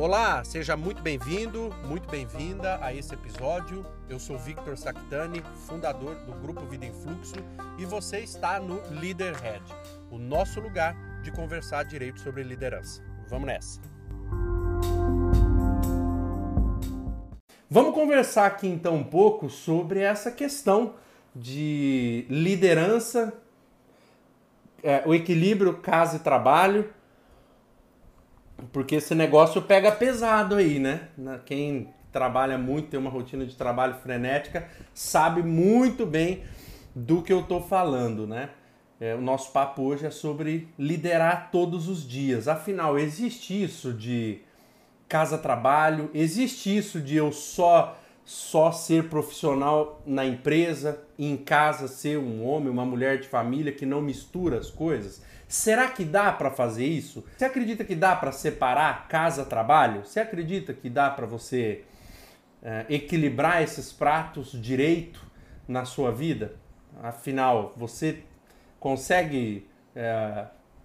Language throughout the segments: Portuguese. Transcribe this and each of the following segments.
Olá, seja muito bem-vindo, muito bem-vinda a esse episódio. Eu sou Victor Sactani, fundador do Grupo Vida em Fluxo, e você está no Leaderhead, o nosso lugar de conversar direito sobre liderança. Vamos nessa. Vamos conversar aqui então um pouco sobre essa questão de liderança, é, o equilíbrio casa e trabalho, porque esse negócio pega pesado aí, né? Quem trabalha muito, tem uma rotina de trabalho frenética, sabe muito bem do que eu tô falando, né? É, o nosso papo hoje é sobre liderar todos os dias. Afinal, existe isso de casa-trabalho, existe isso de eu só só ser profissional na empresa e em casa ser um homem, uma mulher de família que não mistura as coisas? Será que dá para fazer isso? Você acredita que dá para separar casa-trabalho? Você acredita que dá para você é, equilibrar esses pratos direito na sua vida? Afinal, você consegue é,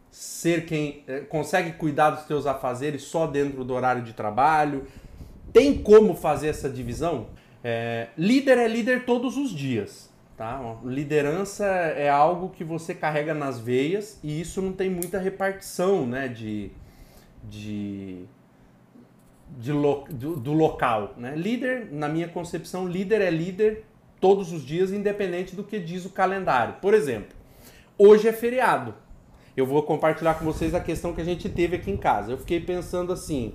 ser quem é, consegue cuidar dos seus afazeres só dentro do horário de trabalho? Tem como fazer essa divisão? É, líder é líder todos os dias. Tá? Liderança é algo que você carrega nas veias e isso não tem muita repartição né, de, de, de lo, do, do, local. Né? Líder, na minha concepção, líder é líder todos os dias, independente do que diz o calendário. Por exemplo, hoje é feriado. Eu vou compartilhar com vocês a questão que a gente teve aqui em casa. Eu fiquei pensando assim: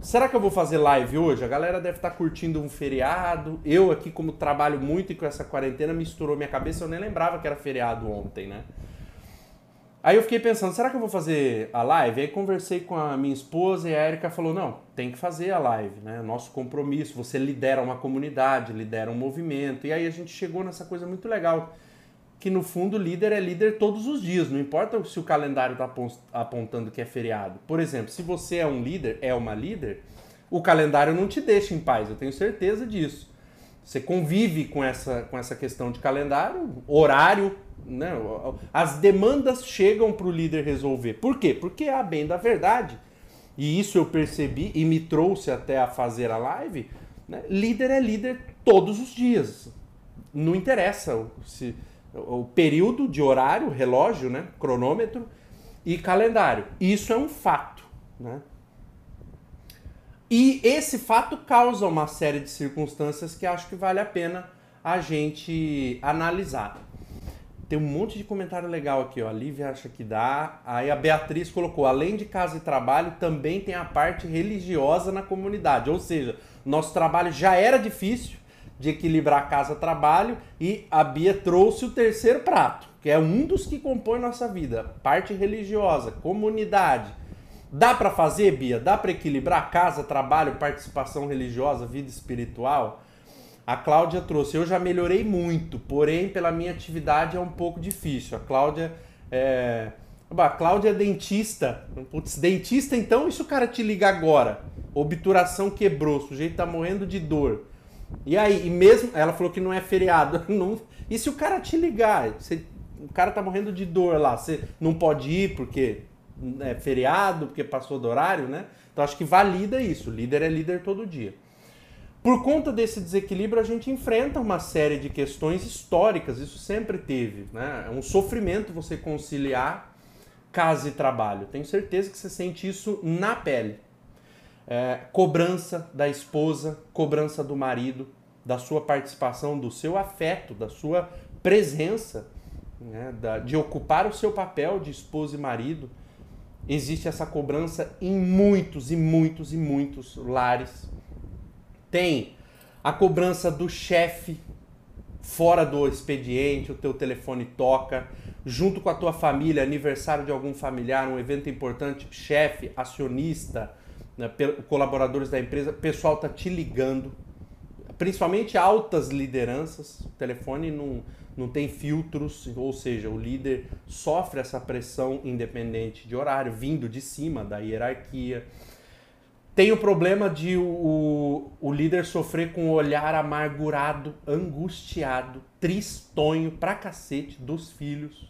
Será que eu vou fazer live hoje? A galera deve estar tá curtindo um feriado. Eu aqui, como trabalho muito e com essa quarentena, misturou minha cabeça. Eu nem lembrava que era feriado ontem, né? Aí eu fiquei pensando, será que eu vou fazer a live? Aí conversei com a minha esposa e a Erika falou, não, tem que fazer a live, né? Nosso compromisso, você lidera uma comunidade, lidera um movimento. E aí a gente chegou nessa coisa muito legal que no fundo o líder é líder todos os dias, não importa se o calendário está apontando que é feriado. Por exemplo, se você é um líder, é uma líder, o calendário não te deixa em paz, eu tenho certeza disso. Você convive com essa, com essa questão de calendário, horário, né? as demandas chegam para o líder resolver. Por quê? Porque, a bem da verdade, e isso eu percebi e me trouxe até a fazer a live, né? líder é líder todos os dias. Não interessa se o período de horário, relógio, né, cronômetro e calendário. Isso é um fato, né? E esse fato causa uma série de circunstâncias que acho que vale a pena a gente analisar. Tem um monte de comentário legal aqui, ó. A Lívia acha que dá. Aí a Beatriz colocou: além de casa e trabalho, também tem a parte religiosa na comunidade. Ou seja, nosso trabalho já era difícil, de equilibrar casa-trabalho e a Bia trouxe o terceiro prato, que é um dos que compõe nossa vida, parte religiosa, comunidade. Dá para fazer, Bia? Dá para equilibrar casa, trabalho, participação religiosa, vida espiritual? A Cláudia trouxe. Eu já melhorei muito, porém, pela minha atividade é um pouco difícil. A Cláudia é. A Cláudia é dentista. Putz, dentista, então, isso o cara te liga agora. Obturação quebrou, o sujeito tá morrendo de dor. E aí, e mesmo. Ela falou que não é feriado. Não, e se o cara te ligar? Você, o cara tá morrendo de dor lá. Você não pode ir porque é feriado, porque passou do horário, né? Então acho que valida isso. Líder é líder todo dia. Por conta desse desequilíbrio, a gente enfrenta uma série de questões históricas, isso sempre teve. Né? É um sofrimento você conciliar casa e trabalho. Tenho certeza que você sente isso na pele é, cobrança da esposa, cobrança do marido, da sua participação, do seu afeto, da sua presença, né, da, de ocupar o seu papel de esposa e marido. Existe essa cobrança em muitos e muitos e muitos lares. Tem a cobrança do chefe fora do expediente, o teu telefone toca, junto com a tua família, aniversário de algum familiar, um evento importante, chefe, acionista, né, colaboradores da empresa, o pessoal tá te ligando, principalmente altas lideranças, o telefone não, não tem filtros, ou seja, o líder sofre essa pressão independente de horário, vindo de cima da hierarquia. Tem o problema de o, o líder sofrer com o olhar amargurado, angustiado, tristonho pra cacete dos filhos.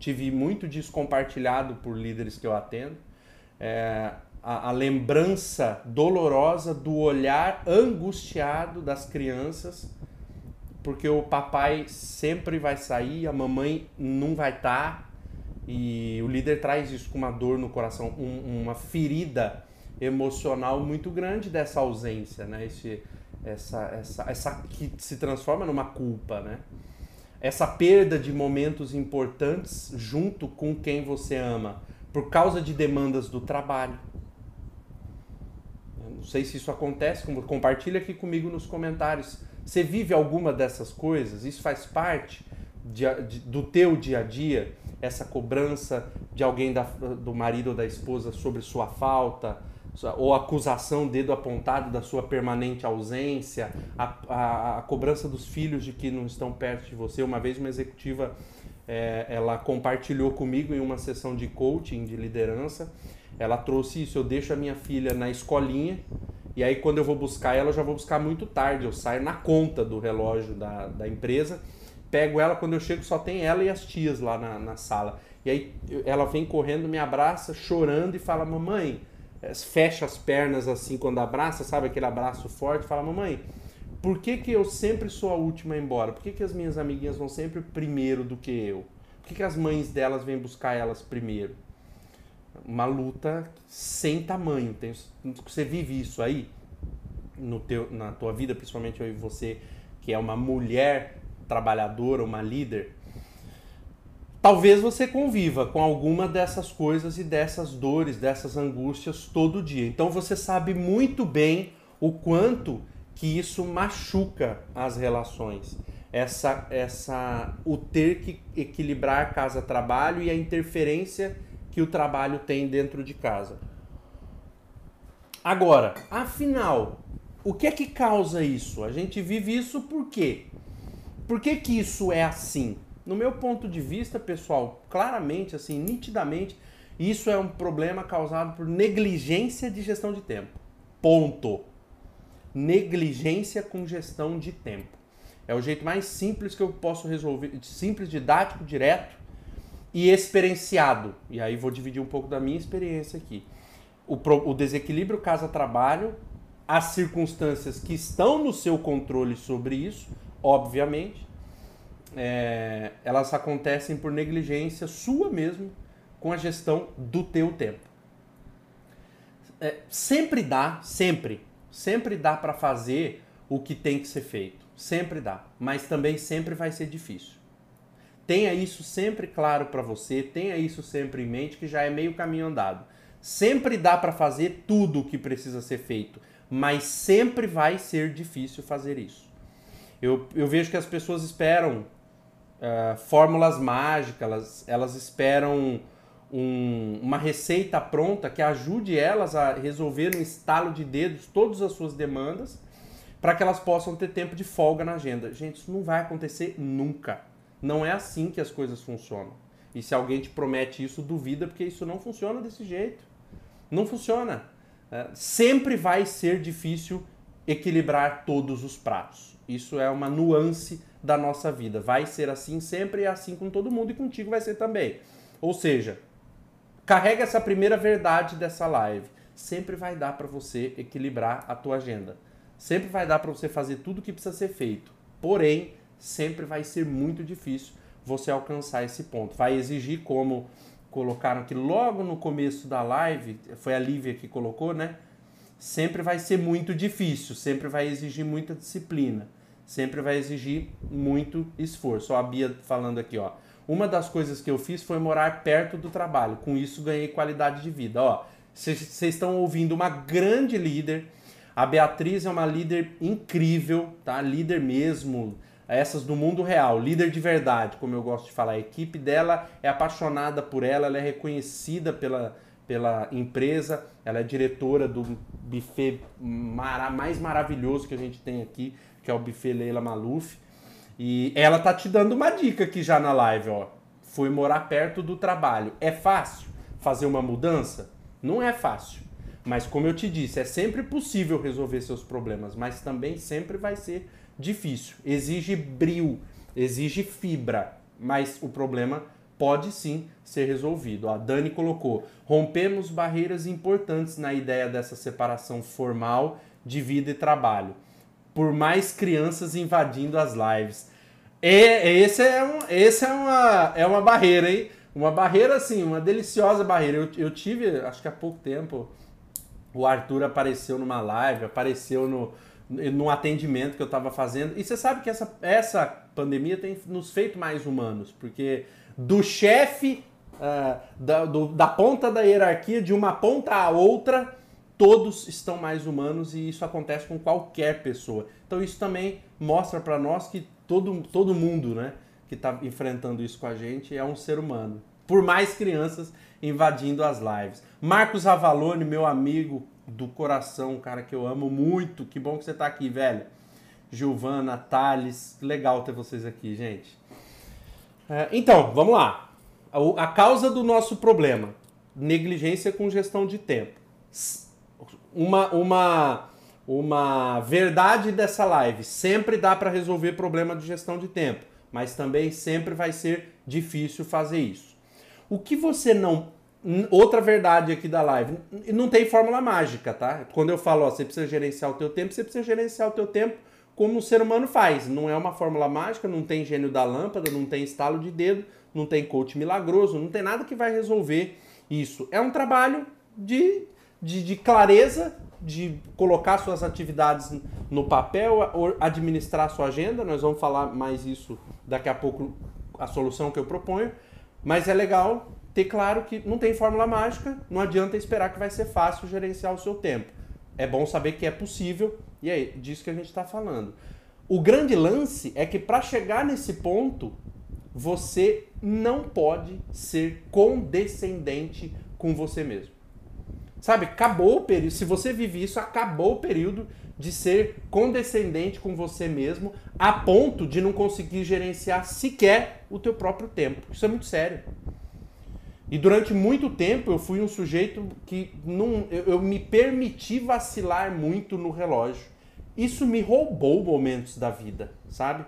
Tive muito disso compartilhado por líderes que eu atendo. É, a, a lembrança dolorosa do olhar angustiado das crianças, porque o papai sempre vai sair, a mamãe não vai estar, tá, e o líder traz isso com uma dor no coração, um, uma ferida emocional muito grande dessa ausência, né? Esse, essa, essa, essa que se transforma numa culpa, né? Essa perda de momentos importantes junto com quem você ama, por causa de demandas do trabalho, não sei se isso acontece, compartilha aqui comigo nos comentários. Você vive alguma dessas coisas? Isso faz parte de, de, do teu dia a dia? Essa cobrança de alguém da, do marido ou da esposa sobre sua falta? Ou acusação, dedo apontado da sua permanente ausência? A, a, a cobrança dos filhos de que não estão perto de você? Uma vez uma executiva, é, ela compartilhou comigo em uma sessão de coaching, de liderança, ela trouxe isso, eu deixo a minha filha na escolinha e aí quando eu vou buscar ela, eu já vou buscar muito tarde, eu saio na conta do relógio da, da empresa, pego ela, quando eu chego só tem ela e as tias lá na, na sala. E aí ela vem correndo, me abraça, chorando e fala, mamãe, eh, fecha as pernas assim quando abraça, sabe aquele abraço forte, fala, mamãe, por que, que eu sempre sou a última a ir embora? Por que, que as minhas amiguinhas vão sempre primeiro do que eu? Por que, que as mães delas vêm buscar elas primeiro? Uma luta sem tamanho. Tem, você vive isso aí no teu, na tua vida, principalmente você que é uma mulher trabalhadora, uma líder. Talvez você conviva com alguma dessas coisas e dessas dores, dessas angústias todo dia. Então você sabe muito bem o quanto que isso machuca as relações. Essa, essa, o ter que equilibrar casa-trabalho e a interferência que o trabalho tem dentro de casa. Agora, afinal, o que é que causa isso? A gente vive isso por quê? Por que, que isso é assim? No meu ponto de vista, pessoal, claramente, assim, nitidamente, isso é um problema causado por negligência de gestão de tempo. Ponto. Negligência com gestão de tempo. É o jeito mais simples que eu posso resolver, simples, didático, direto e experienciado. E aí vou dividir um pouco da minha experiência aqui. O, pro, o desequilíbrio casa-trabalho, as circunstâncias que estão no seu controle sobre isso, obviamente, é, elas acontecem por negligência sua mesmo com a gestão do teu tempo. É, sempre dá, sempre, sempre dá para fazer o que tem que ser feito. Sempre dá, mas também sempre vai ser difícil. Tenha isso sempre claro para você, tenha isso sempre em mente que já é meio caminho andado. Sempre dá para fazer tudo o que precisa ser feito, mas sempre vai ser difícil fazer isso. Eu, eu vejo que as pessoas esperam uh, fórmulas mágicas, elas, elas esperam um, uma receita pronta que ajude elas a resolver no estalo de dedos todas as suas demandas para que elas possam ter tempo de folga na agenda. Gente, isso não vai acontecer nunca. Não é assim que as coisas funcionam. E se alguém te promete isso, duvida, porque isso não funciona desse jeito. Não funciona. É, sempre vai ser difícil equilibrar todos os pratos. Isso é uma nuance da nossa vida. Vai ser assim sempre e é assim com todo mundo e contigo vai ser também. Ou seja, carrega essa primeira verdade dessa live. Sempre vai dar para você equilibrar a tua agenda. Sempre vai dar para você fazer tudo o que precisa ser feito. Porém, sempre vai ser muito difícil você alcançar esse ponto. Vai exigir, como colocaram aqui logo no começo da live, foi a Lívia que colocou, né? Sempre vai ser muito difícil, sempre vai exigir muita disciplina, sempre vai exigir muito esforço. Ó, a Bia falando aqui, ó. Uma das coisas que eu fiz foi morar perto do trabalho, com isso ganhei qualidade de vida. Ó, vocês estão ouvindo uma grande líder. A Beatriz é uma líder incrível, tá? Líder mesmo, essas do mundo real, líder de verdade, como eu gosto de falar. A equipe dela é apaixonada por ela, ela é reconhecida pela, pela empresa, ela é diretora do buffet mara, mais maravilhoso que a gente tem aqui, que é o buffet Leila Maluf. E ela tá te dando uma dica aqui já na live, ó. Foi morar perto do trabalho. É fácil fazer uma mudança? Não é fácil. Mas como eu te disse, é sempre possível resolver seus problemas, mas também sempre vai ser difícil. Exige bril, exige fibra, mas o problema pode sim ser resolvido. A Dani colocou: rompemos barreiras importantes na ideia dessa separação formal de vida e trabalho. Por mais crianças invadindo as lives. É, esse é, um, esse é, uma, é uma barreira, hein? Uma barreira, assim, uma deliciosa barreira. Eu, eu tive, acho que há pouco tempo, o Arthur apareceu numa live, apareceu no, num atendimento que eu estava fazendo. E você sabe que essa, essa pandemia tem nos feito mais humanos, porque do chefe, uh, da, do, da ponta da hierarquia, de uma ponta a outra, todos estão mais humanos e isso acontece com qualquer pessoa. Então isso também mostra para nós que todo, todo mundo né, que está enfrentando isso com a gente é um ser humano. Por mais crianças invadindo as lives. Marcos Avalone, meu amigo, do coração, cara que eu amo muito. Que bom que você está aqui, velho. Giovana, Thales, legal ter vocês aqui, gente. É, então, vamos lá. A, a causa do nosso problema: negligência com gestão de tempo. Uma, uma, uma verdade dessa live: sempre dá para resolver problema de gestão de tempo, mas também sempre vai ser difícil fazer isso. O que você não Outra verdade aqui da live, não tem fórmula mágica, tá? Quando eu falo, ó, você precisa gerenciar o teu tempo, você precisa gerenciar o teu tempo como o ser humano faz. Não é uma fórmula mágica, não tem gênio da lâmpada, não tem estalo de dedo, não tem coach milagroso, não tem nada que vai resolver isso. É um trabalho de, de, de clareza, de colocar suas atividades no papel, administrar sua agenda. Nós vamos falar mais isso daqui a pouco, a solução que eu proponho. Mas é legal ter claro que não tem fórmula mágica, não adianta esperar que vai ser fácil gerenciar o seu tempo. É bom saber que é possível e é disso que a gente está falando. O grande lance é que para chegar nesse ponto, você não pode ser condescendente com você mesmo. Sabe, acabou o período. Se você vive isso, acabou o período de ser condescendente com você mesmo, a ponto de não conseguir gerenciar sequer o teu próprio tempo. Isso é muito sério. E durante muito tempo eu fui um sujeito que não, eu, eu, me permiti vacilar muito no relógio. Isso me roubou momentos da vida, sabe?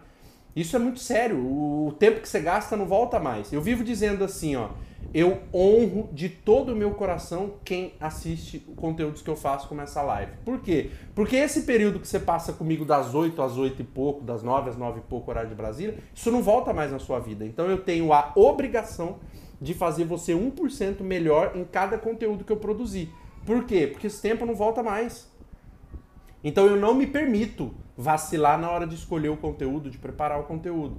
Isso é muito sério. O, tempo que você gasta não volta mais. Eu vivo dizendo assim, ó. Eu honro de todo o meu coração quem assiste os conteúdos que eu faço com essa live. Por quê? Porque esse período que você passa comigo das 8 às 8 e pouco, das 9 às 9 e pouco, horário de Brasília, isso não volta mais na sua vida. Então eu tenho a obrigação de fazer você 1% melhor em cada conteúdo que eu produzir. Por quê? Porque esse tempo não volta mais. Então eu não me permito vacilar na hora de escolher o conteúdo, de preparar o conteúdo.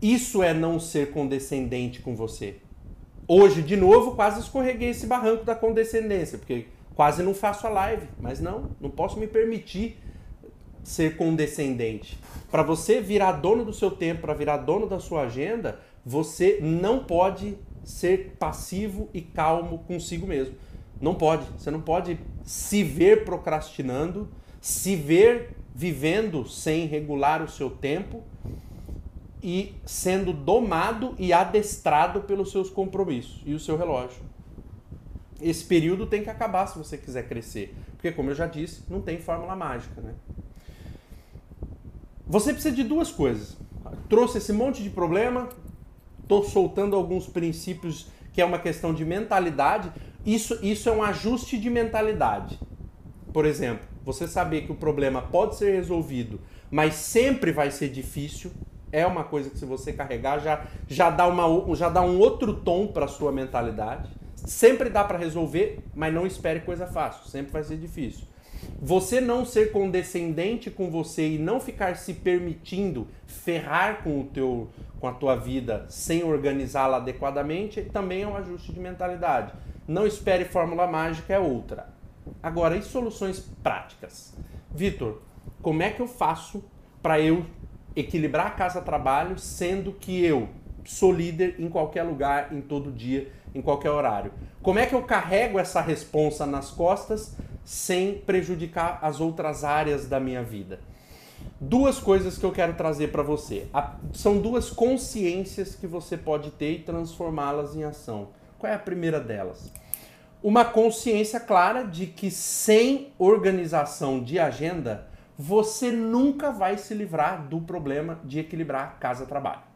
Isso é não ser condescendente com você. Hoje, de novo, quase escorreguei esse barranco da condescendência, porque quase não faço a live. Mas não, não posso me permitir ser condescendente. Para você virar dono do seu tempo, para virar dono da sua agenda, você não pode ser passivo e calmo consigo mesmo. Não pode. Você não pode se ver procrastinando, se ver vivendo sem regular o seu tempo e sendo domado e adestrado pelos seus compromissos e o seu relógio. Esse período tem que acabar se você quiser crescer, porque como eu já disse, não tem fórmula mágica, né? Você precisa de duas coisas. Trouxe esse monte de problema, estou soltando alguns princípios que é uma questão de mentalidade. Isso, isso é um ajuste de mentalidade. Por exemplo, você saber que o problema pode ser resolvido, mas sempre vai ser difícil, é uma coisa que se você carregar já, já, dá, uma, já dá um outro tom para sua mentalidade. Sempre dá para resolver, mas não espere coisa fácil, sempre vai ser difícil. Você não ser condescendente com você e não ficar se permitindo ferrar com o teu com a tua vida sem organizá-la adequadamente também é um ajuste de mentalidade. Não espere fórmula mágica é outra. Agora, e soluções práticas? Vitor, como é que eu faço para eu equilibrar a casa-trabalho sendo que eu sou líder em qualquer lugar, em todo dia, em qualquer horário? Como é que eu carrego essa responsa nas costas sem prejudicar as outras áreas da minha vida. Duas coisas que eu quero trazer para você. São duas consciências que você pode ter e transformá-las em ação. Qual é a primeira delas? Uma consciência clara de que sem organização de agenda, você nunca vai se livrar do problema de equilibrar casa-trabalho.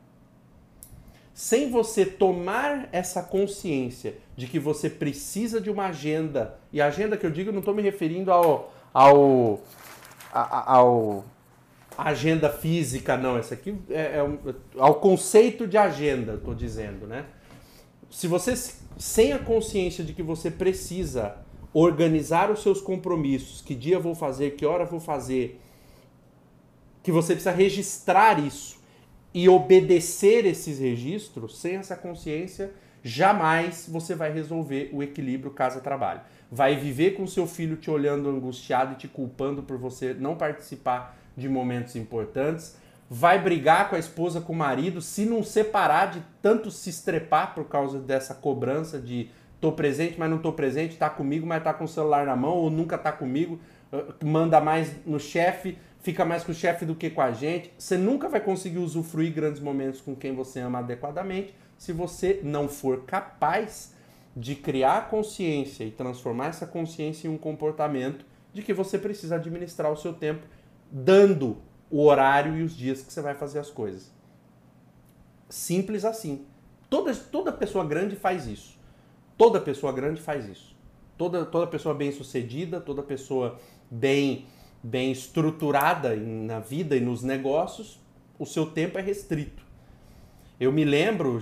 Sem você tomar essa consciência de que você precisa de uma agenda, e agenda que eu digo, eu não estou me referindo ao, ao, ao agenda física, não, essa aqui é, é ao conceito de agenda, estou dizendo, né? Se você, sem a consciência de que você precisa organizar os seus compromissos, que dia vou fazer, que hora vou fazer, que você precisa registrar isso e obedecer esses registros, sem essa consciência, jamais você vai resolver o equilíbrio casa-trabalho. Vai viver com seu filho te olhando angustiado e te culpando por você não participar de momentos importantes. Vai brigar com a esposa, com o marido, se não separar de tanto se estrepar por causa dessa cobrança de tô presente, mas não tô presente, tá comigo, mas tá com o celular na mão, ou nunca tá comigo, manda mais no chefe, fica mais com o chefe do que com a gente. Você nunca vai conseguir usufruir grandes momentos com quem você ama adequadamente se você não for capaz de criar consciência e transformar essa consciência em um comportamento de que você precisa administrar o seu tempo dando o horário e os dias que você vai fazer as coisas. Simples assim. Toda, toda pessoa grande faz isso. Toda pessoa grande faz isso. Toda, toda pessoa bem sucedida, toda pessoa bem bem estruturada na vida e nos negócios, o seu tempo é restrito. Eu me lembro,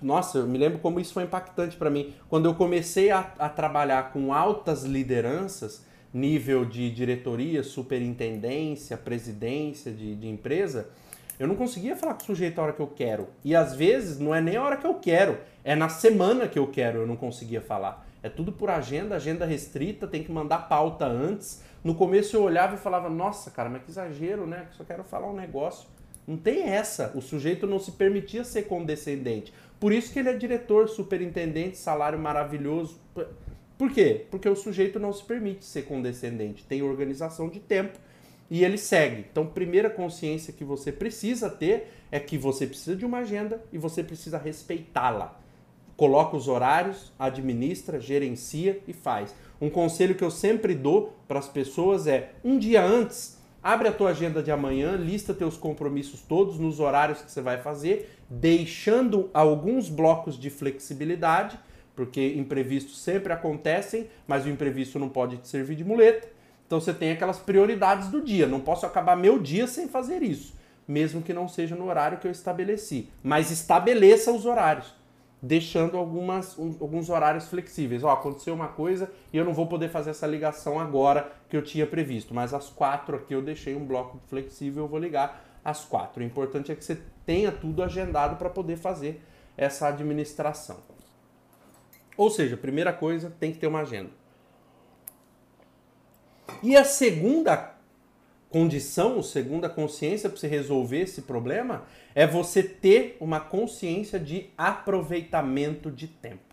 nossa, eu me lembro como isso foi impactante para mim. Quando eu comecei a, a, trabalhar com altas lideranças, nível de diretoria, superintendência, presidência de, de empresa, eu não conseguia falar com o sujeito a hora que eu quero. E às vezes não é nem a hora que eu quero, é na semana que eu quero, eu não conseguia falar. É tudo por agenda, agenda restrita, tem que mandar pauta antes. No começo eu olhava e falava, nossa, cara, mas que exagero, né? Só quero falar um negócio. Não tem essa. O sujeito não se permitia ser condescendente. Por isso que ele é diretor, superintendente, salário maravilhoso. Por quê? Porque o sujeito não se permite ser condescendente, tem organização de tempo e ele segue. Então, primeira consciência que você precisa ter é que você precisa de uma agenda e você precisa respeitá-la. Coloca os horários, administra, gerencia e faz. Um conselho que eu sempre dou para as pessoas é: um dia antes, abre a tua agenda de amanhã, lista teus compromissos todos nos horários que você vai fazer, deixando alguns blocos de flexibilidade, porque imprevistos sempre acontecem, mas o imprevisto não pode te servir de muleta. Então você tem aquelas prioridades do dia. Não posso acabar meu dia sem fazer isso, mesmo que não seja no horário que eu estabeleci. Mas estabeleça os horários deixando algumas, um, alguns horários flexíveis. Ó, aconteceu uma coisa e eu não vou poder fazer essa ligação agora que eu tinha previsto, mas às quatro aqui eu deixei um bloco flexível, eu vou ligar às quatro. O importante é que você tenha tudo agendado para poder fazer essa administração. Ou seja, primeira coisa, tem que ter uma agenda. E a segunda condição, segunda consciência para você resolver esse problema é você ter uma consciência de aproveitamento de tempo.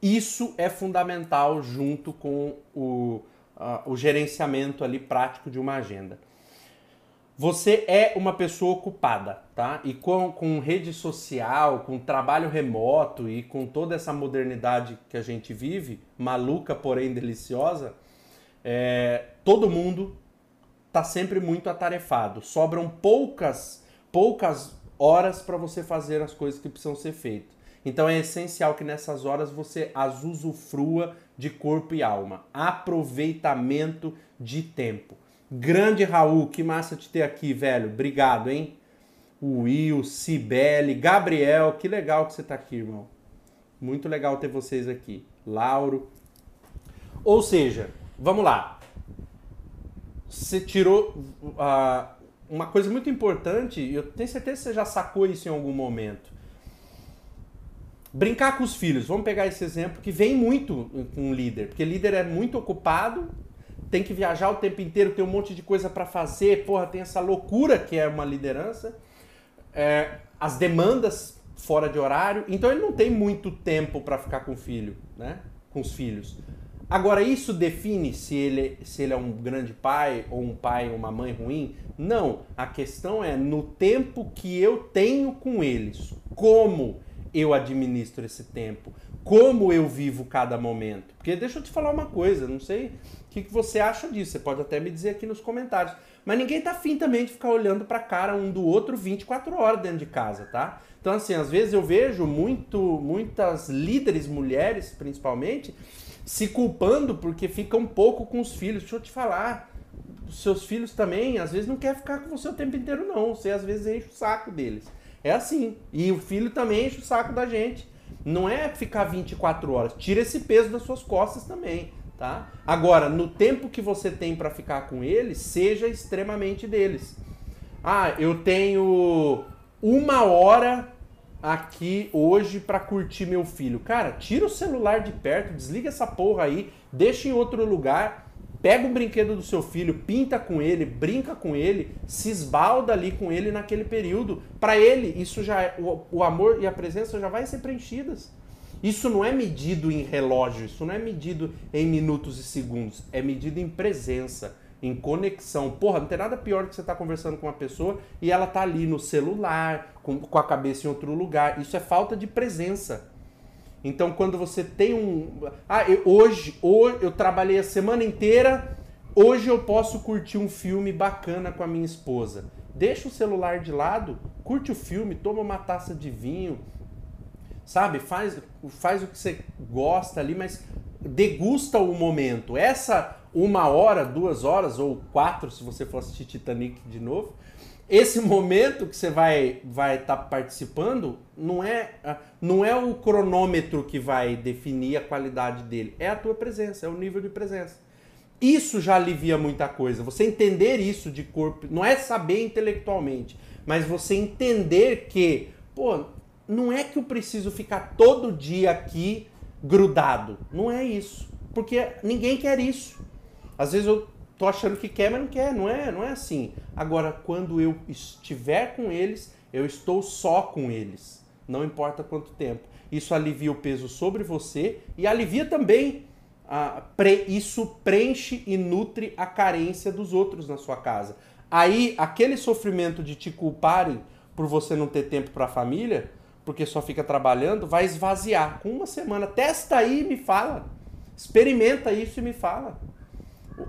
Isso é fundamental junto com o, uh, o gerenciamento ali prático de uma agenda. Você é uma pessoa ocupada, tá? E com, com rede social, com trabalho remoto e com toda essa modernidade que a gente vive, maluca porém deliciosa, é, todo mundo está sempre muito atarefado. Sobram poucas, poucas horas para você fazer as coisas que precisam ser feitas. Então é essencial que nessas horas você as usufrua de corpo e alma. Aproveitamento de tempo. Grande Raul, que massa te ter aqui, velho. Obrigado, hein? Will, Cibele, Gabriel, que legal que você está aqui, irmão. Muito legal ter vocês aqui. Lauro. Ou seja, vamos lá você tirou uh, uma coisa muito importante, eu tenho certeza que você já sacou isso em algum momento. Brincar com os filhos, vamos pegar esse exemplo que vem muito com um líder, porque líder é muito ocupado, tem que viajar o tempo inteiro, tem um monte de coisa para fazer, porra, tem essa loucura que é uma liderança, é, as demandas fora de horário, então ele não tem muito tempo para ficar com o filho, né? Com os filhos. Agora, isso define se ele, se ele é um grande pai ou um pai ou uma mãe ruim? Não. A questão é no tempo que eu tenho com eles. Como eu administro esse tempo? Como eu vivo cada momento? Porque deixa eu te falar uma coisa, não sei o que, que você acha disso, você pode até me dizer aqui nos comentários. Mas ninguém tá afim também de ficar olhando pra cara um do outro 24 horas dentro de casa, tá? Então, assim, às vezes eu vejo muito, muitas líderes, mulheres principalmente, se culpando porque ficam um pouco com os filhos. Deixa eu te falar, os seus filhos também, às vezes não quer ficar com você o tempo inteiro, não. Você às vezes enche o saco deles. É assim. E o filho também enche o saco da gente. Não é ficar 24 horas. Tira esse peso das suas costas também, tá? Agora, no tempo que você tem para ficar com eles, seja extremamente deles. Ah, eu tenho uma hora aqui hoje para curtir meu filho. Cara, tira o celular de perto, desliga essa porra aí, deixa em outro lugar, pega um brinquedo do seu filho, pinta com ele, brinca com ele, se esbalda ali com ele naquele período. Para ele, isso já é, o, o amor e a presença já vai ser preenchidas. Isso não é medido em relógio, isso não é medido em minutos e segundos, é medido em presença em conexão. Porra, não tem nada pior que você estar tá conversando com uma pessoa e ela tá ali no celular, com, com a cabeça em outro lugar. Isso é falta de presença. Então, quando você tem um. Ah, eu, hoje, hoje eu trabalhei a semana inteira, hoje eu posso curtir um filme bacana com a minha esposa. Deixa o celular de lado, curte o filme, toma uma taça de vinho, sabe? Faz, faz o que você gosta ali, mas degusta o momento. Essa uma hora, duas horas ou quatro, se você for assistir Titanic de novo, esse momento que você vai vai estar tá participando não é não é o cronômetro que vai definir a qualidade dele, é a tua presença, é o nível de presença. Isso já alivia muita coisa. Você entender isso de corpo, não é saber intelectualmente, mas você entender que, pô, não é que eu preciso ficar todo dia aqui grudado. Não é isso. Porque ninguém quer isso. Às vezes eu tô achando que quer, mas não quer. Não é, não é assim. Agora, quando eu estiver com eles, eu estou só com eles. Não importa quanto tempo. Isso alivia o peso sobre você e alivia também. A, pre, isso preenche e nutre a carência dos outros na sua casa. Aí, aquele sofrimento de te culparem por você não ter tempo para a família, porque só fica trabalhando, vai esvaziar. Com uma semana, testa aí e me fala. Experimenta isso e me fala.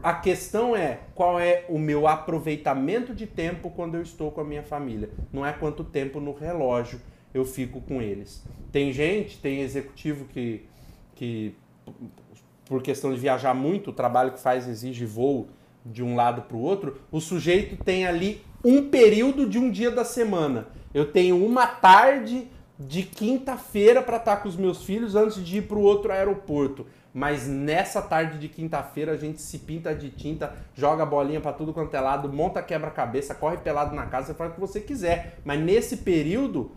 A questão é qual é o meu aproveitamento de tempo quando eu estou com a minha família. Não é quanto tempo no relógio eu fico com eles. Tem gente, tem executivo que, que por questão de viajar muito, o trabalho que faz exige voo de um lado para o outro, o sujeito tem ali um período de um dia da semana. Eu tenho uma tarde de quinta-feira para estar com os meus filhos antes de ir para o outro aeroporto. Mas nessa tarde de quinta-feira a gente se pinta de tinta, joga bolinha para tudo quanto é lado, monta quebra-cabeça, corre pelado na casa, você faz o que você quiser. Mas nesse período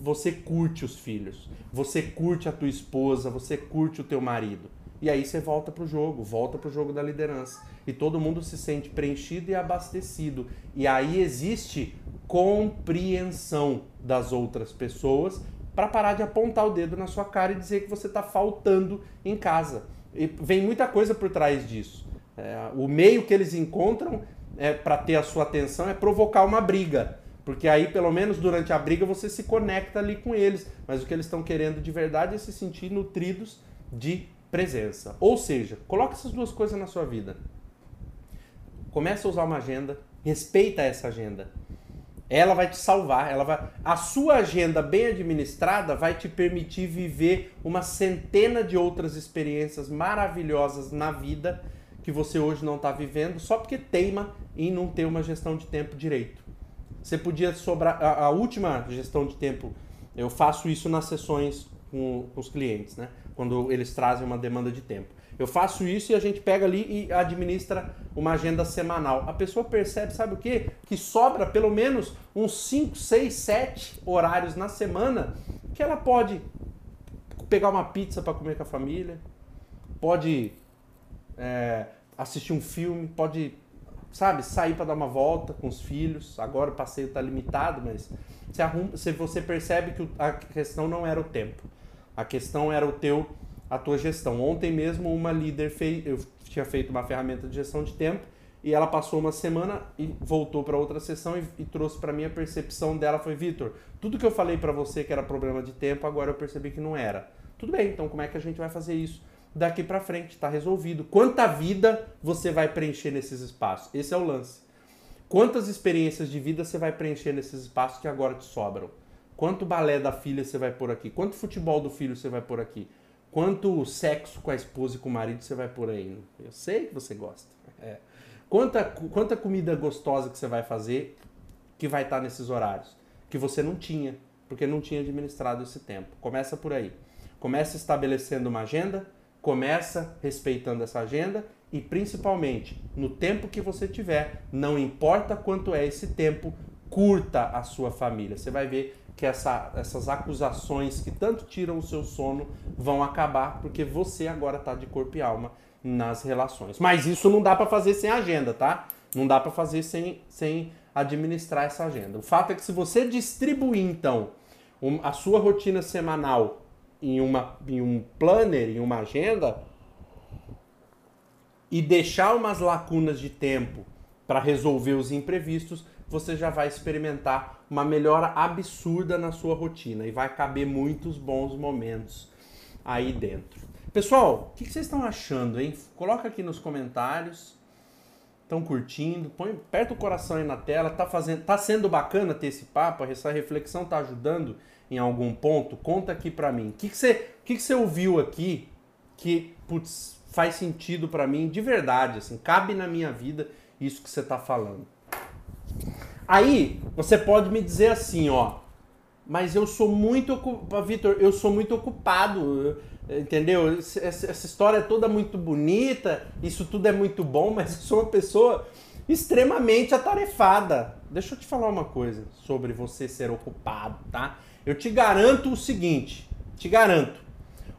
você curte os filhos, você curte a tua esposa, você curte o teu marido. E aí você volta pro jogo, volta pro jogo da liderança. E todo mundo se sente preenchido e abastecido. E aí existe compreensão das outras pessoas para parar de apontar o dedo na sua cara e dizer que você está faltando em casa. E vem muita coisa por trás disso. É, o meio que eles encontram é, para ter a sua atenção é provocar uma briga. Porque aí, pelo menos durante a briga, você se conecta ali com eles. Mas o que eles estão querendo de verdade é se sentir nutridos de presença. Ou seja, coloque essas duas coisas na sua vida. Começa a usar uma agenda, respeita essa agenda. Ela vai te salvar, ela vai a sua agenda bem administrada vai te permitir viver uma centena de outras experiências maravilhosas na vida que você hoje não está vivendo só porque teima em não ter uma gestão de tempo direito. Você podia sobrar a, a última gestão de tempo, eu faço isso nas sessões com, com os clientes, né? Quando eles trazem uma demanda de tempo. Eu faço isso e a gente pega ali e administra uma agenda semanal. A pessoa percebe, sabe o quê? Que sobra pelo menos uns 5, 6, 7 horários na semana que ela pode pegar uma pizza para comer com a família, pode é, assistir um filme, pode, sabe, sair para dar uma volta com os filhos. Agora o passeio está limitado, mas arruma, você percebe que a questão não era o tempo. A questão era o teu a tua gestão. Ontem mesmo uma líder fez, eu tinha feito uma ferramenta de gestão de tempo e ela passou uma semana e voltou para outra sessão e, e trouxe para mim a percepção dela foi Vitor, tudo que eu falei para você que era problema de tempo, agora eu percebi que não era. Tudo bem, então como é que a gente vai fazer isso? Daqui para frente, está resolvido. Quanta vida você vai preencher nesses espaços? Esse é o lance. Quantas experiências de vida você vai preencher nesses espaços que agora te sobram? Quanto balé da filha você vai pôr aqui? Quanto futebol do filho você vai pôr aqui? Quanto sexo com a esposa e com o marido você vai pôr aí? Eu sei que você gosta. É. Quanta, quanta comida gostosa que você vai fazer que vai estar nesses horários? Que você não tinha, porque não tinha administrado esse tempo. Começa por aí. Começa estabelecendo uma agenda, começa respeitando essa agenda e principalmente no tempo que você tiver, não importa quanto é esse tempo, curta a sua família. Você vai ver que essa, essas acusações que tanto tiram o seu sono vão acabar porque você agora está de corpo e alma nas relações. Mas isso não dá para fazer sem agenda, tá? Não dá para fazer sem, sem administrar essa agenda. O fato é que se você distribuir então um, a sua rotina semanal em, uma, em um planner, em uma agenda, e deixar umas lacunas de tempo para resolver os imprevistos, você já vai experimentar uma melhora absurda na sua rotina e vai caber muitos bons momentos aí dentro. Pessoal, o que vocês estão achando, hein? Coloca aqui nos comentários. Estão curtindo? Põe aperta o coração aí na tela. Tá fazendo, tá sendo bacana ter esse papo? Essa reflexão tá ajudando em algum ponto? Conta aqui para mim. O que, você, que, que você ouviu aqui que putz, faz sentido para mim de verdade, assim, cabe na minha vida isso que você tá falando. Aí, você pode me dizer assim, ó, mas eu sou muito ocupado, Vitor, eu sou muito ocupado, entendeu? Essa história é toda muito bonita, isso tudo é muito bom, mas eu sou uma pessoa extremamente atarefada. Deixa eu te falar uma coisa sobre você ser ocupado, tá? Eu te garanto o seguinte, te garanto,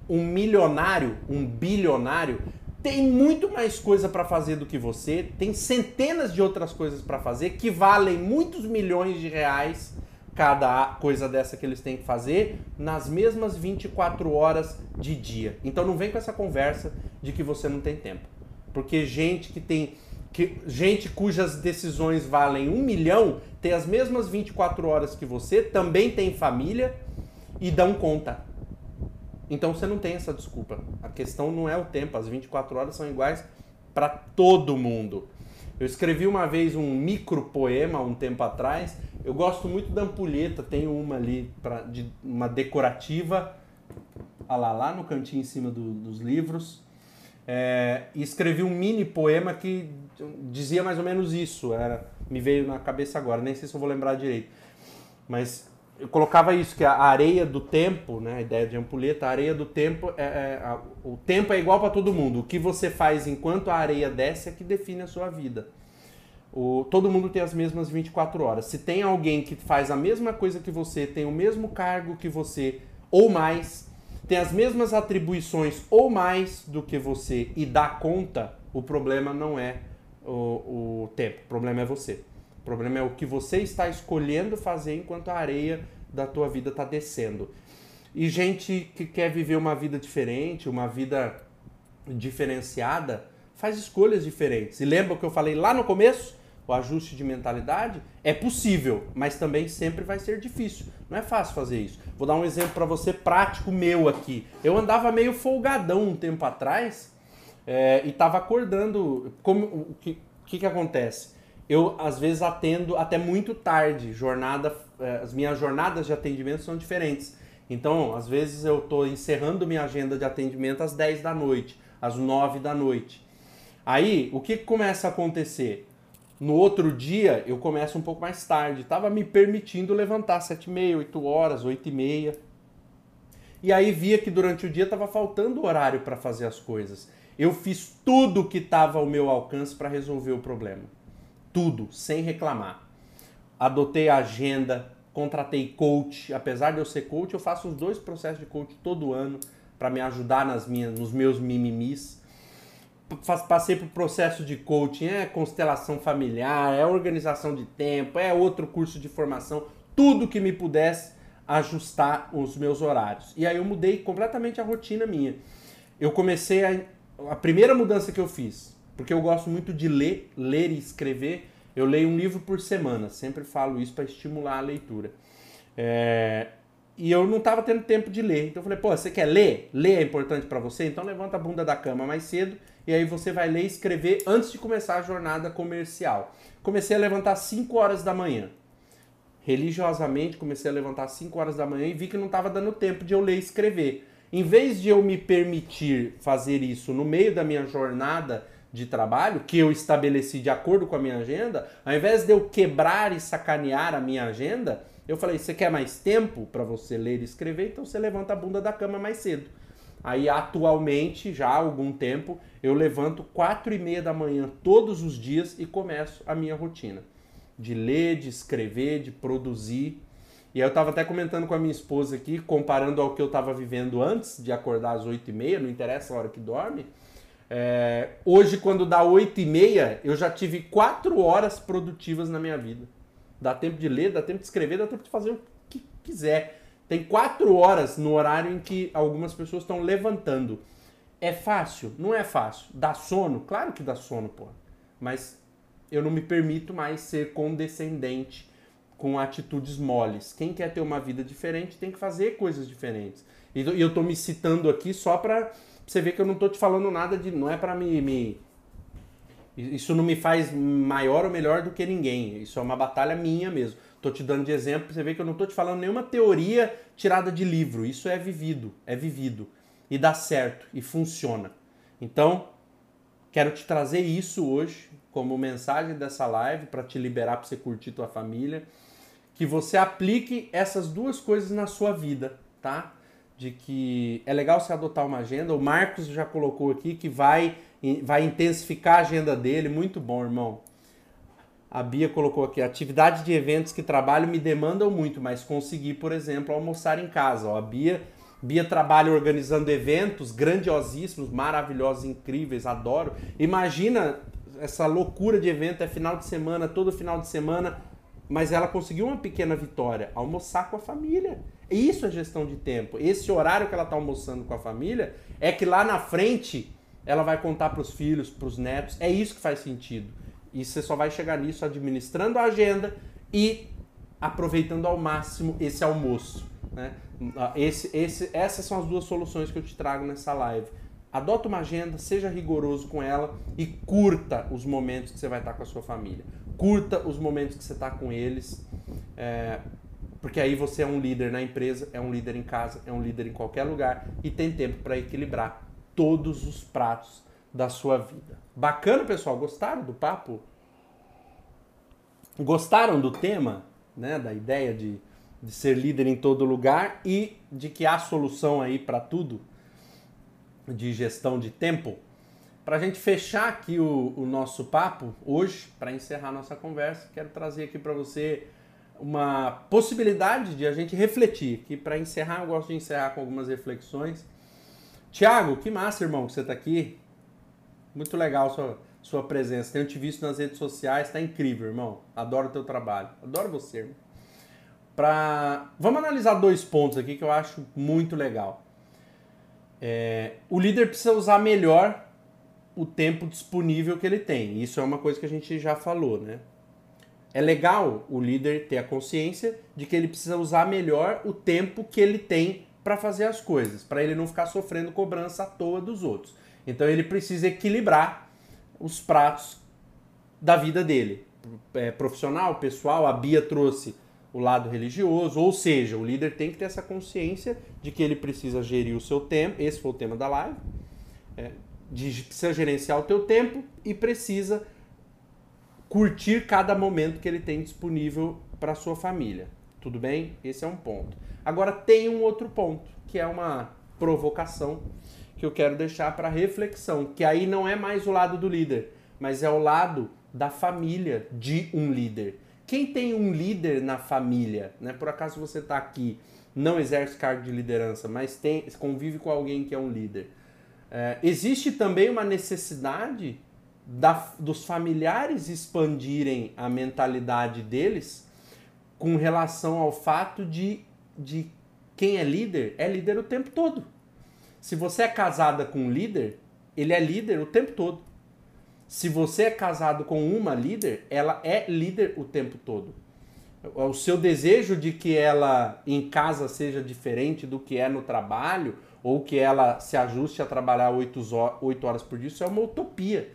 um milionário, um bilionário, tem muito mais coisa para fazer do que você, tem centenas de outras coisas para fazer que valem muitos milhões de reais cada coisa dessa que eles têm que fazer nas mesmas 24 horas de dia. Então não vem com essa conversa de que você não tem tempo. Porque gente que tem que gente cujas decisões valem um milhão tem as mesmas 24 horas que você, também tem família e dão conta. Então você não tem essa desculpa. A questão não é o tempo, as 24 horas são iguais para todo mundo. Eu escrevi uma vez um micro poema um tempo atrás. Eu gosto muito da ampulheta, tem uma ali pra, de uma decorativa, olha lá, lá no cantinho em cima do, dos livros. É, e escrevi um mini poema que dizia mais ou menos isso. Era, me veio na cabeça agora, nem sei se eu vou lembrar direito. Mas eu colocava isso, que a areia do tempo, né, a ideia de ampulheta, a areia do tempo, é, é a, o tempo é igual para todo mundo. O que você faz enquanto a areia desce é que define a sua vida. O, todo mundo tem as mesmas 24 horas. Se tem alguém que faz a mesma coisa que você, tem o mesmo cargo que você, ou mais, tem as mesmas atribuições ou mais do que você e dá conta, o problema não é o, o tempo, o problema é você. O problema é o que você está escolhendo fazer enquanto a areia da tua vida está descendo. E gente que quer viver uma vida diferente, uma vida diferenciada, faz escolhas diferentes. E lembra o que eu falei lá no começo? O ajuste de mentalidade é possível, mas também sempre vai ser difícil. Não é fácil fazer isso. Vou dar um exemplo para você prático meu aqui. Eu andava meio folgadão um tempo atrás é, e estava acordando. Como, o que, que, que acontece? Eu às vezes atendo até muito tarde. Jornada, eh, as minhas jornadas de atendimento são diferentes. Então, às vezes eu estou encerrando minha agenda de atendimento às 10 da noite, às 9 da noite. Aí, o que começa a acontecer? No outro dia, eu começo um pouco mais tarde. Estava me permitindo levantar 7 e meia, 8 horas, 8 e meia. E aí via que durante o dia estava faltando horário para fazer as coisas. Eu fiz tudo que estava ao meu alcance para resolver o problema tudo, sem reclamar. Adotei a agenda, contratei coach. Apesar de eu ser coach, eu faço os dois processos de coach todo ano para me ajudar nas minhas, nos meus mimimis. Passei por processo de coaching, é constelação familiar, é organização de tempo, é outro curso de formação, tudo que me pudesse ajustar os meus horários. E aí eu mudei completamente a rotina minha. Eu comecei a. A primeira mudança que eu fiz, porque eu gosto muito de ler, ler e escrever. Eu leio um livro por semana, sempre falo isso para estimular a leitura. É, e eu não estava tendo tempo de ler. Então eu falei, pô, você quer ler? Ler é importante para você? Então levanta a bunda da cama mais cedo e aí você vai ler e escrever antes de começar a jornada comercial. Comecei a levantar às 5 horas da manhã. Religiosamente comecei a levantar às 5 horas da manhã e vi que não estava dando tempo de eu ler e escrever. Em vez de eu me permitir fazer isso no meio da minha jornada de trabalho, que eu estabeleci de acordo com a minha agenda, ao invés de eu quebrar e sacanear a minha agenda, eu falei: você quer mais tempo para você ler e escrever? Então você levanta a bunda da cama mais cedo. Aí atualmente, já há algum tempo, eu levanto quatro e meia da manhã todos os dias e começo a minha rotina de ler, de escrever, de produzir. E eu estava até comentando com a minha esposa aqui, comparando ao que eu estava vivendo antes de acordar às oito e meia, não interessa a hora que dorme. É, hoje, quando dá oito e meia, eu já tive quatro horas produtivas na minha vida. Dá tempo de ler, dá tempo de escrever, dá tempo de fazer o que quiser. Tem quatro horas no horário em que algumas pessoas estão levantando. É fácil? Não é fácil. Dá sono? Claro que dá sono, pô. Mas eu não me permito mais ser condescendente com atitudes moles. Quem quer ter uma vida diferente tem que fazer coisas diferentes. E eu tô me citando aqui só pra você ver que eu não tô te falando nada de. Não é para me, me isso não me faz maior ou melhor do que ninguém. Isso é uma batalha minha mesmo. Tô te dando de exemplo você ver que eu não tô te falando nenhuma teoria tirada de livro. Isso é vivido, é vivido. E dá certo, e funciona. Então, quero te trazer isso hoje como mensagem dessa live para te liberar para você curtir tua família. Que você aplique essas duas coisas na sua vida, tá? De que é legal você adotar uma agenda. O Marcos já colocou aqui que vai vai intensificar a agenda dele. Muito bom, irmão. A Bia colocou aqui: atividade de eventos que trabalho me demandam muito, mas consegui, por exemplo, almoçar em casa. Ó, a Bia, Bia trabalha organizando eventos grandiosíssimos, maravilhosos, incríveis, adoro. Imagina essa loucura de evento, é final de semana, todo final de semana, mas ela conseguiu uma pequena vitória: almoçar com a família. Isso é gestão de tempo. Esse horário que ela está almoçando com a família é que lá na frente ela vai contar para os filhos, para os netos. É isso que faz sentido. E você só vai chegar nisso administrando a agenda e aproveitando ao máximo esse almoço. Né? Esse, esse, essas são as duas soluções que eu te trago nessa live. Adota uma agenda, seja rigoroso com ela e curta os momentos que você vai estar com a sua família. Curta os momentos que você está com eles, é, porque aí você é um líder na empresa, é um líder em casa, é um líder em qualquer lugar e tem tempo para equilibrar todos os pratos da sua vida. Bacana, pessoal? Gostaram do papo? Gostaram do tema, né? Da ideia de, de ser líder em todo lugar e de que há solução aí para tudo de gestão de tempo? Para a gente fechar aqui o, o nosso papo hoje, para encerrar nossa conversa, quero trazer aqui para você uma possibilidade de a gente refletir. Que para encerrar, eu gosto de encerrar com algumas reflexões Tiago, que massa, irmão, que você está aqui. Muito legal sua, sua presença. Tenho te visto nas redes sociais, está incrível, irmão. Adoro o teu trabalho. Adoro você, irmão. Pra... Vamos analisar dois pontos aqui que eu acho muito legal. É... O líder precisa usar melhor o tempo disponível que ele tem. Isso é uma coisa que a gente já falou, né? É legal o líder ter a consciência de que ele precisa usar melhor o tempo que ele tem para fazer as coisas, para ele não ficar sofrendo cobrança à toa dos outros. Então ele precisa equilibrar os pratos da vida dele, é, profissional, pessoal. A Bia trouxe o lado religioso, ou seja, o líder tem que ter essa consciência de que ele precisa gerir o seu tempo. Esse foi o tema da live. É, de, precisa gerenciar o teu tempo e precisa curtir cada momento que ele tem disponível para sua família. Tudo bem? Esse é um ponto. Agora tem um outro ponto, que é uma provocação que eu quero deixar para reflexão, que aí não é mais o lado do líder, mas é o lado da família de um líder. Quem tem um líder na família, né? Por acaso você está aqui, não exerce cargo de liderança, mas tem, convive com alguém que é um líder. É, existe também uma necessidade da, dos familiares expandirem a mentalidade deles com relação ao fato de de quem é líder é líder o tempo todo. Se você é casada com um líder, ele é líder o tempo todo. Se você é casado com uma líder, ela é líder o tempo todo. o seu desejo de que ela em casa seja diferente do que é no trabalho, ou que ela se ajuste a trabalhar 8 horas por dia, isso é uma utopia.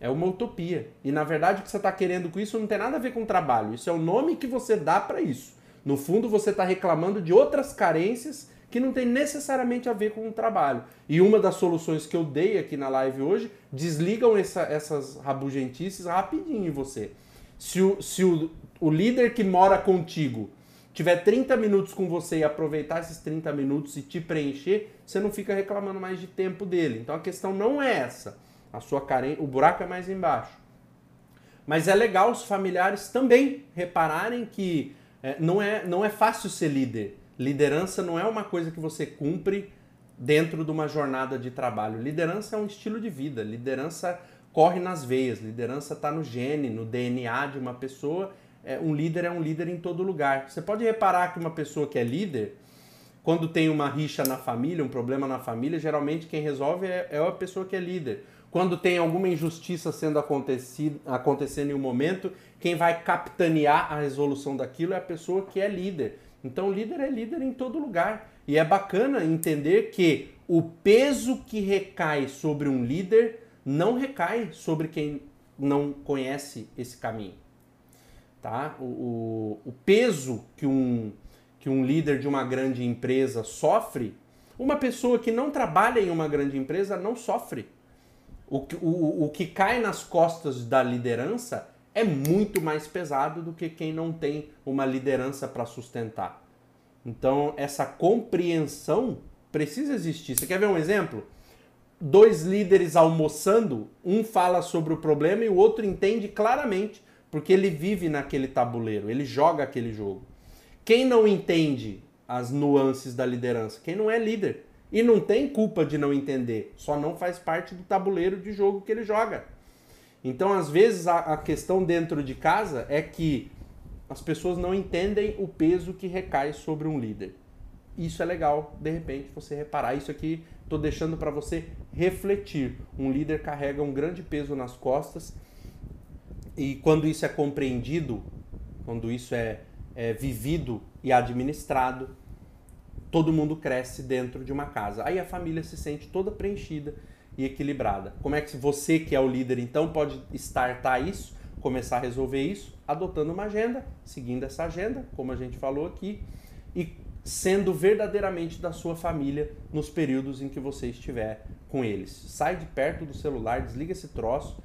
É uma utopia. E na verdade o que você está querendo com isso não tem nada a ver com trabalho. Isso é o nome que você dá para isso. No fundo, você está reclamando de outras carências que não tem necessariamente a ver com o trabalho. E uma das soluções que eu dei aqui na live hoje desligam essa, essas rabugentices rapidinho em você. Se, o, se o, o líder que mora contigo tiver 30 minutos com você e aproveitar esses 30 minutos e te preencher, você não fica reclamando mais de tempo dele. Então a questão não é essa. A sua carência, o buraco é mais embaixo. Mas é legal os familiares também repararem que é, não, é, não é fácil ser líder. Liderança não é uma coisa que você cumpre dentro de uma jornada de trabalho. Liderança é um estilo de vida. Liderança corre nas veias. Liderança está no gene, no DNA de uma pessoa. É, um líder é um líder em todo lugar. Você pode reparar que uma pessoa que é líder, quando tem uma rixa na família, um problema na família, geralmente quem resolve é, é a pessoa que é líder. Quando tem alguma injustiça sendo acontecendo em um momento, quem vai capitanear a resolução daquilo é a pessoa que é líder. Então, líder é líder em todo lugar. E é bacana entender que o peso que recai sobre um líder não recai sobre quem não conhece esse caminho. Tá? O, o, o peso que um, que um líder de uma grande empresa sofre, uma pessoa que não trabalha em uma grande empresa não sofre. O, o, o que cai nas costas da liderança é muito mais pesado do que quem não tem uma liderança para sustentar. Então, essa compreensão precisa existir. Você quer ver um exemplo? Dois líderes almoçando, um fala sobre o problema e o outro entende claramente, porque ele vive naquele tabuleiro, ele joga aquele jogo. Quem não entende as nuances da liderança? Quem não é líder. E não tem culpa de não entender, só não faz parte do tabuleiro de jogo que ele joga. Então, às vezes, a, a questão dentro de casa é que as pessoas não entendem o peso que recai sobre um líder. Isso é legal, de repente, você reparar. Isso aqui estou deixando para você refletir. Um líder carrega um grande peso nas costas e quando isso é compreendido, quando isso é, é vivido e administrado, todo mundo cresce dentro de uma casa. Aí a família se sente toda preenchida e equilibrada. Como é que você, que é o líder, então pode startar isso, começar a resolver isso, adotando uma agenda, seguindo essa agenda, como a gente falou aqui, e sendo verdadeiramente da sua família nos períodos em que você estiver com eles. Sai de perto do celular, desliga esse troço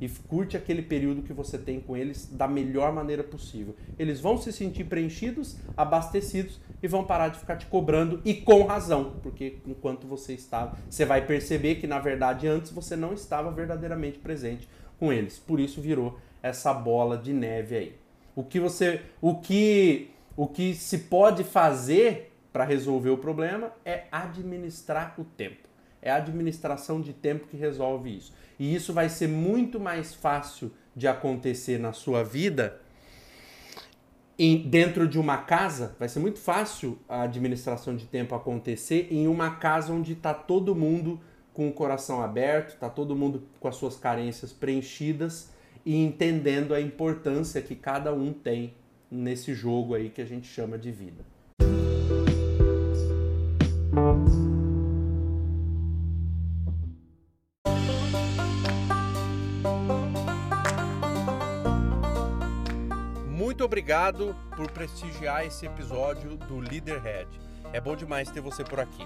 e curte aquele período que você tem com eles da melhor maneira possível. Eles vão se sentir preenchidos, abastecidos e vão parar de ficar te cobrando e com razão, porque enquanto você estava, você vai perceber que na verdade antes você não estava verdadeiramente presente com eles. Por isso virou essa bola de neve aí. O que você, o que, o que se pode fazer para resolver o problema é administrar o tempo. É a administração de tempo que resolve isso. E isso vai ser muito mais fácil de acontecer na sua vida dentro de uma casa. Vai ser muito fácil a administração de tempo acontecer em uma casa onde está todo mundo com o coração aberto, está todo mundo com as suas carências preenchidas e entendendo a importância que cada um tem nesse jogo aí que a gente chama de vida. Obrigado por prestigiar esse episódio do Leaderhead. É bom demais ter você por aqui.